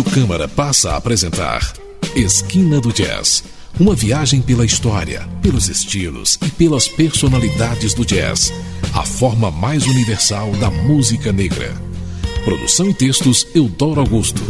Rádio Câmara passa a apresentar Esquina do Jazz. Uma viagem pela história, pelos estilos e pelas personalidades do jazz. A forma mais universal da música negra. Produção e textos Eudoro Augusto.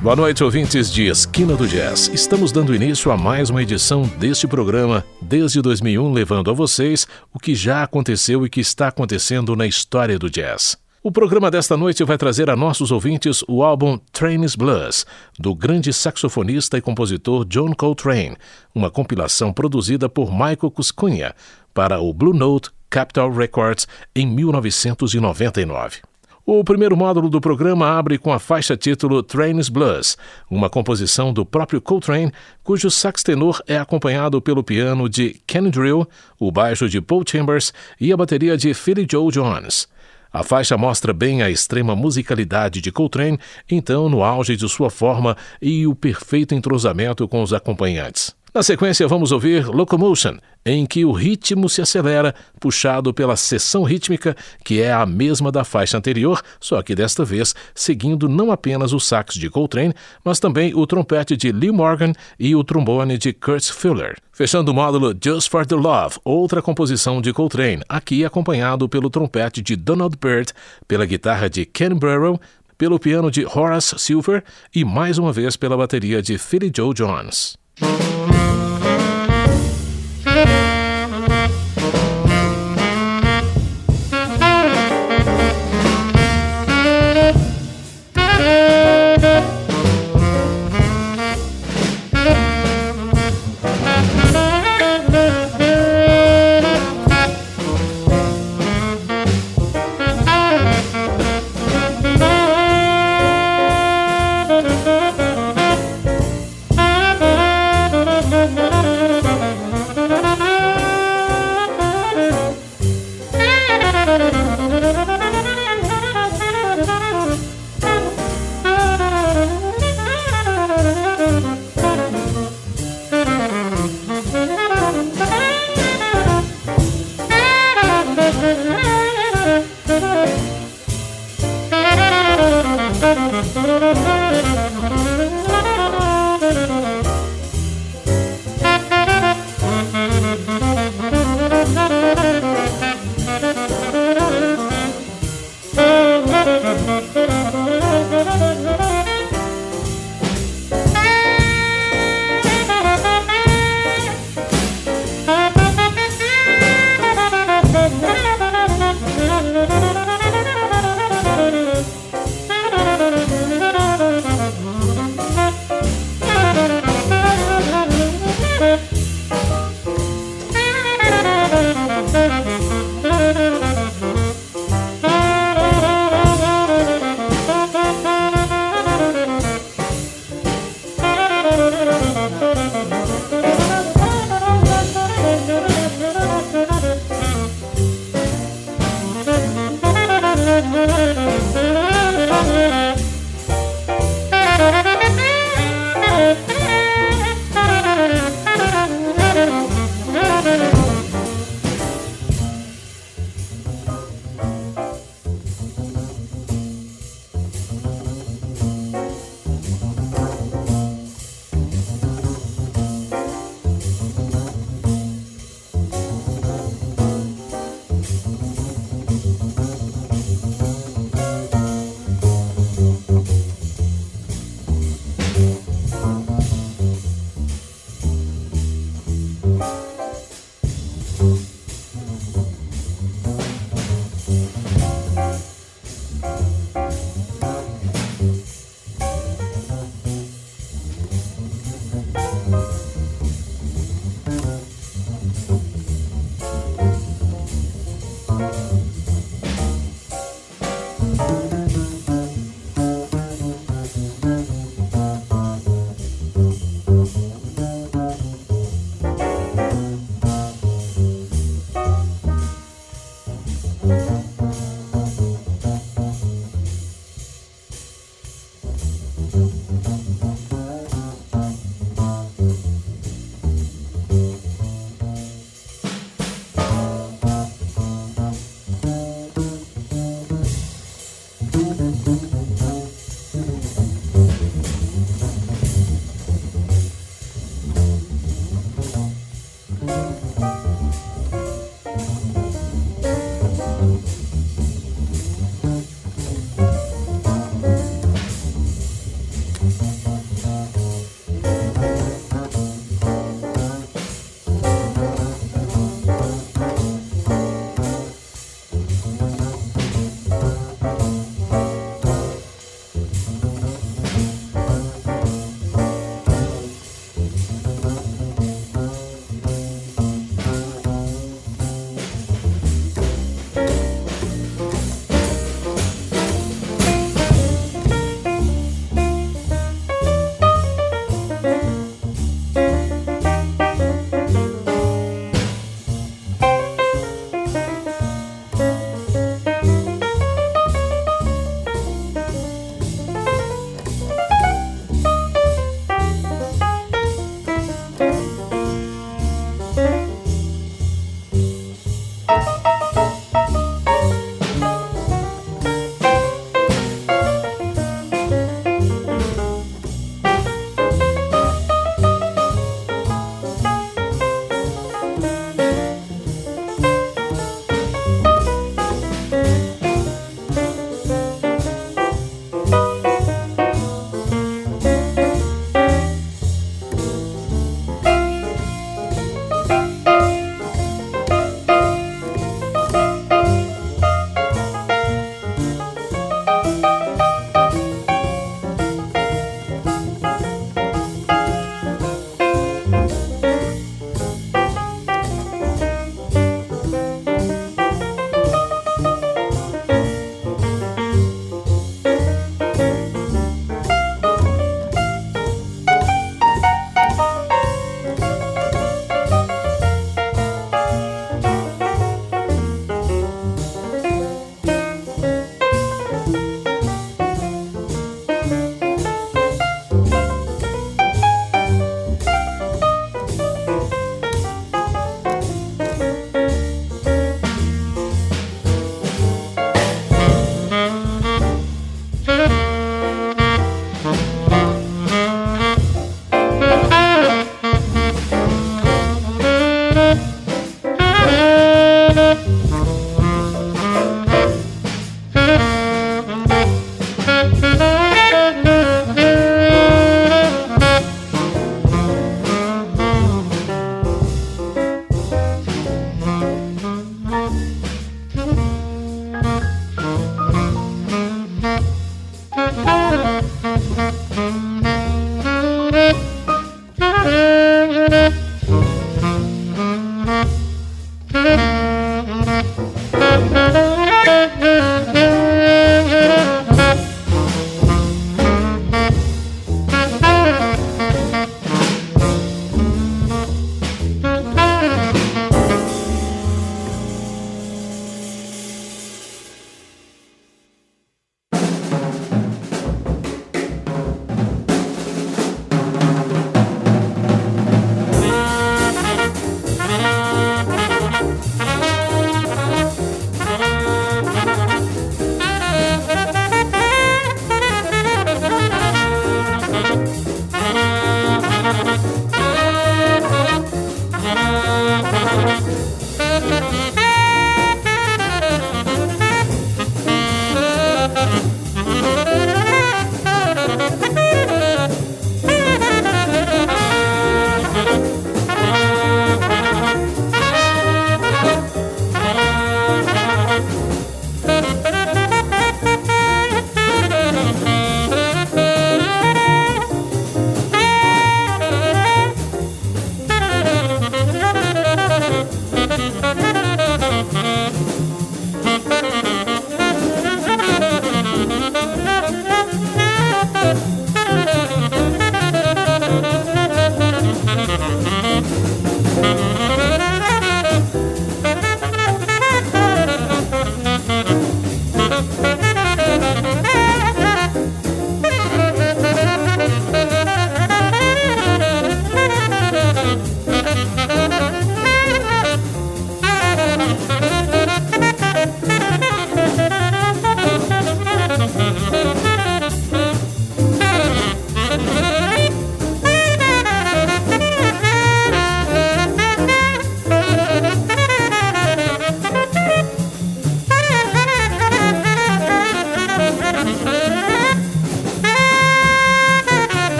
Boa noite, ouvintes de Esquina do Jazz. Estamos dando início a mais uma edição deste programa, desde 2001, levando a vocês o que já aconteceu e que está acontecendo na história do jazz. O programa desta noite vai trazer a nossos ouvintes o álbum Train's Blues, do grande saxofonista e compositor John Coltrane, uma compilação produzida por Michael Cuscunha para o Blue Note Capitol Records em 1999. O primeiro módulo do programa abre com a faixa título Train's Blues, uma composição do próprio Coltrane, cujo sax tenor é acompanhado pelo piano de Ken Drill, o baixo de Paul Chambers e a bateria de Philly Joe Jones. A faixa mostra bem a extrema musicalidade de Coltrane, então no auge de sua forma e o perfeito entrosamento com os acompanhantes. Na sequência, vamos ouvir Locomotion, em que o ritmo se acelera, puxado pela seção rítmica, que é a mesma da faixa anterior, só que desta vez seguindo não apenas o sax de Coltrane, mas também o trompete de Lee Morgan e o trombone de Kurt Fuller. Fechando o módulo Just for the Love, outra composição de Coltrane, aqui acompanhado pelo trompete de Donald Byrd, pela guitarra de Ken Burrow, pelo piano de Horace Silver e mais uma vez pela bateria de Philly Joe Jones. Thank you.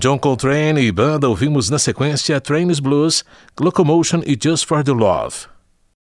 John Coltrane e banda, ouvimos na sequência Trains Blues, Locomotion e Just for the Love.